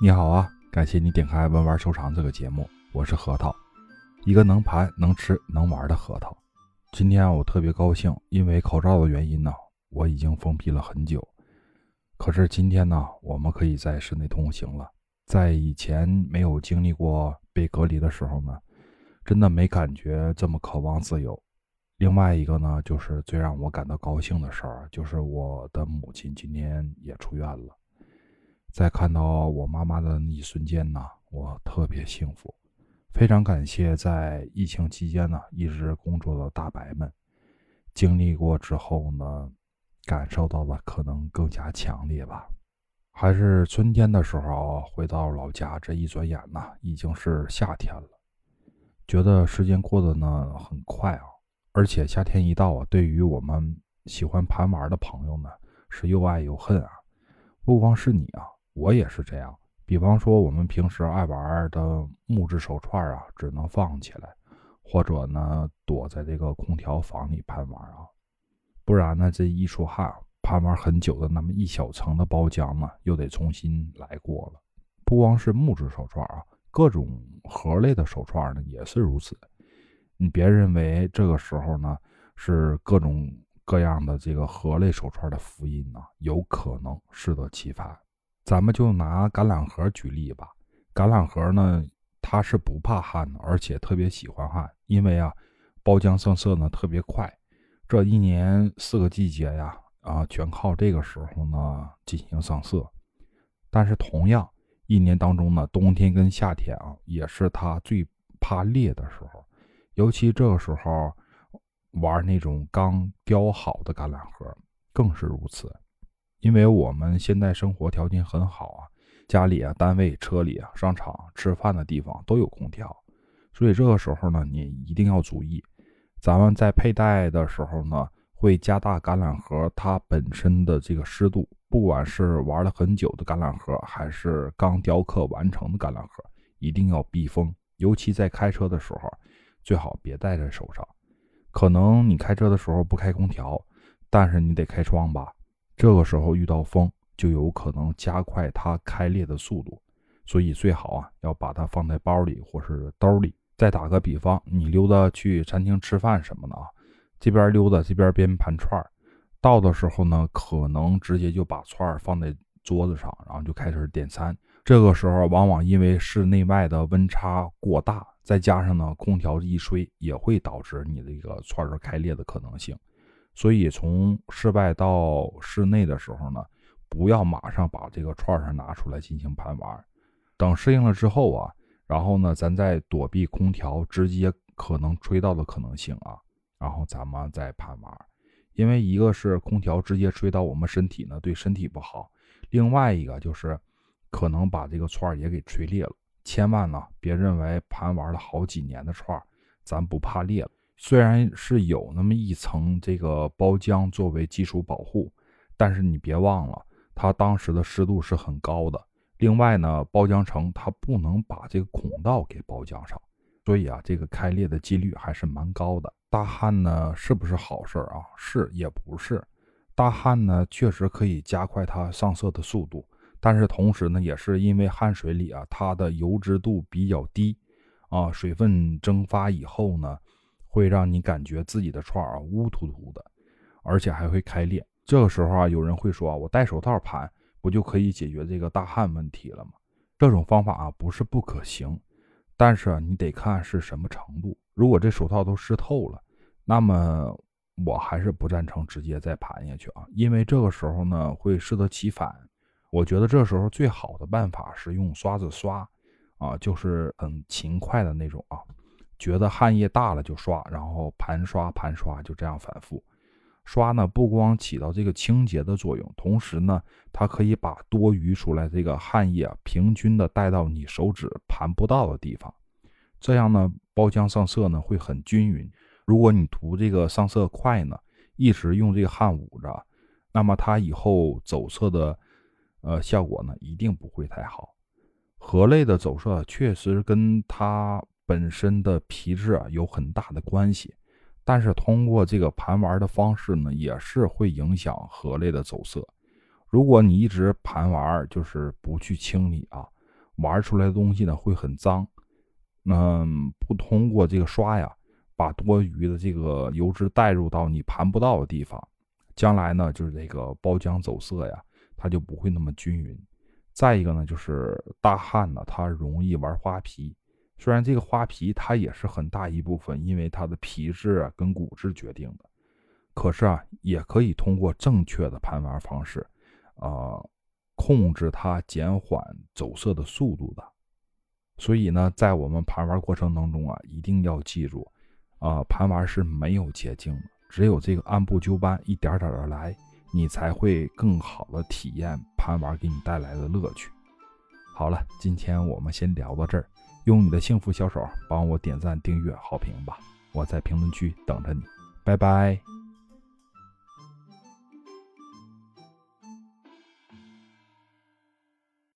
你好啊，感谢你点开“文玩收藏”这个节目，我是核桃，一个能盘、能吃、能玩的核桃。今天我特别高兴，因为口罩的原因呢，我已经封闭了很久。可是今天呢，我们可以在室内通行了。在以前没有经历过被隔离的时候呢，真的没感觉这么渴望自由。另外一个呢，就是最让我感到高兴的事儿，就是我的母亲今天也出院了。在看到我妈妈的那一瞬间呢，我特别幸福，非常感谢在疫情期间呢一直工作的大白们，经历过之后呢，感受到的可能更加强烈吧。还是春天的时候回到老家，这一转眼呢已经是夏天了，觉得时间过得呢很快啊，而且夏天一到啊，对于我们喜欢盘玩的朋友呢是又爱又恨啊，不光是你啊。我也是这样，比方说我们平时爱玩的木质手串啊，只能放起来，或者呢躲在这个空调房里盘玩啊，不然呢这一出汗，盘玩很久的那么一小层的包浆呢，又得重新来过了。不光是木质手串啊，各种盒类的手串呢也是如此。你别认为这个时候呢是各种各样的这个盒类手串的福音呢，有可能适得其反。咱们就拿橄榄核举例吧。橄榄核呢，它是不怕旱的，而且特别喜欢旱，因为啊，包浆上色呢特别快。这一年四个季节呀，啊，全靠这个时候呢进行上色。但是同样，一年当中呢，冬天跟夏天啊，也是它最怕裂的时候。尤其这个时候玩那种刚雕好的橄榄核，更是如此。因为我们现在生活条件很好啊，家里啊、单位、车里啊、商场、吃饭的地方都有空调，所以这个时候呢，你一定要注意，咱们在佩戴的时候呢，会加大橄榄核它本身的这个湿度，不管是玩了很久的橄榄核，还是刚雕刻完成的橄榄核，一定要避风。尤其在开车的时候，最好别戴在手上。可能你开车的时候不开空调，但是你得开窗吧。这个时候遇到风，就有可能加快它开裂的速度，所以最好啊要把它放在包里或是兜里。再打个比方，你溜达去餐厅吃饭什么的啊，这边溜达这边边盘串儿，到的时候呢，可能直接就把串儿放在桌子上，然后就开始点餐。这个时候往往因为室内外的温差过大，再加上呢空调一吹，也会导致你这个串儿开裂的可能性。所以从室外到室内的时候呢，不要马上把这个串儿拿出来进行盘玩，等适应了之后啊，然后呢，咱再躲避空调直接可能吹到的可能性啊，然后咱们再盘玩。因为一个是空调直接吹到我们身体呢，对身体不好；另外一个就是可能把这个串也给吹裂了。千万呢，别认为盘玩了好几年的串，咱不怕裂了。虽然是有那么一层这个包浆作为基础保护，但是你别忘了，它当时的湿度是很高的。另外呢，包浆层它不能把这个孔道给包浆上，所以啊，这个开裂的几率还是蛮高的。大汗呢，是不是好事啊？是也不是。大汗呢，确实可以加快它上色的速度，但是同时呢，也是因为汗水里啊，它的油脂度比较低，啊，水分蒸发以后呢。会让你感觉自己的串啊乌突突的，而且还会开裂。这个时候啊，有人会说啊，我戴手套盘不就可以解决这个大汗问题了吗？这种方法啊不是不可行，但是啊你得看是什么程度。如果这手套都湿透了，那么我还是不赞成直接再盘下去啊，因为这个时候呢会适得其反。我觉得这时候最好的办法是用刷子刷，啊，就是很勤快的那种啊。觉得汗液大了就刷，然后盘刷盘刷，就这样反复刷呢。不光起到这个清洁的作用，同时呢，它可以把多余出来这个汗液平均的带到你手指盘不到的地方，这样呢，包浆上色呢会很均匀。如果你涂这个上色快呢，一直用这个汗捂着，那么它以后走色的呃效果呢一定不会太好。核类的走色确实跟它。本身的皮质啊有很大的关系，但是通过这个盘玩的方式呢，也是会影响核类的走色。如果你一直盘玩，就是不去清理啊，玩出来的东西呢会很脏。嗯，不通过这个刷呀，把多余的这个油脂带入到你盘不到的地方，将来呢就是这个包浆走色呀，它就不会那么均匀。再一个呢，就是大汉呢，他容易玩花皮。虽然这个花皮它也是很大一部分，因为它的皮质啊跟骨质决定的，可是啊，也可以通过正确的盘玩方式，啊，控制它减缓走色的速度的。所以呢，在我们盘玩过程当中啊，一定要记住，啊，盘玩是没有捷径的，只有这个按部就班，一点点的来，你才会更好的体验盘玩给你带来的乐趣。好了，今天我们先聊到这儿。用你的幸福小手帮我点赞、订阅、好评吧！我在评论区等着你，拜拜。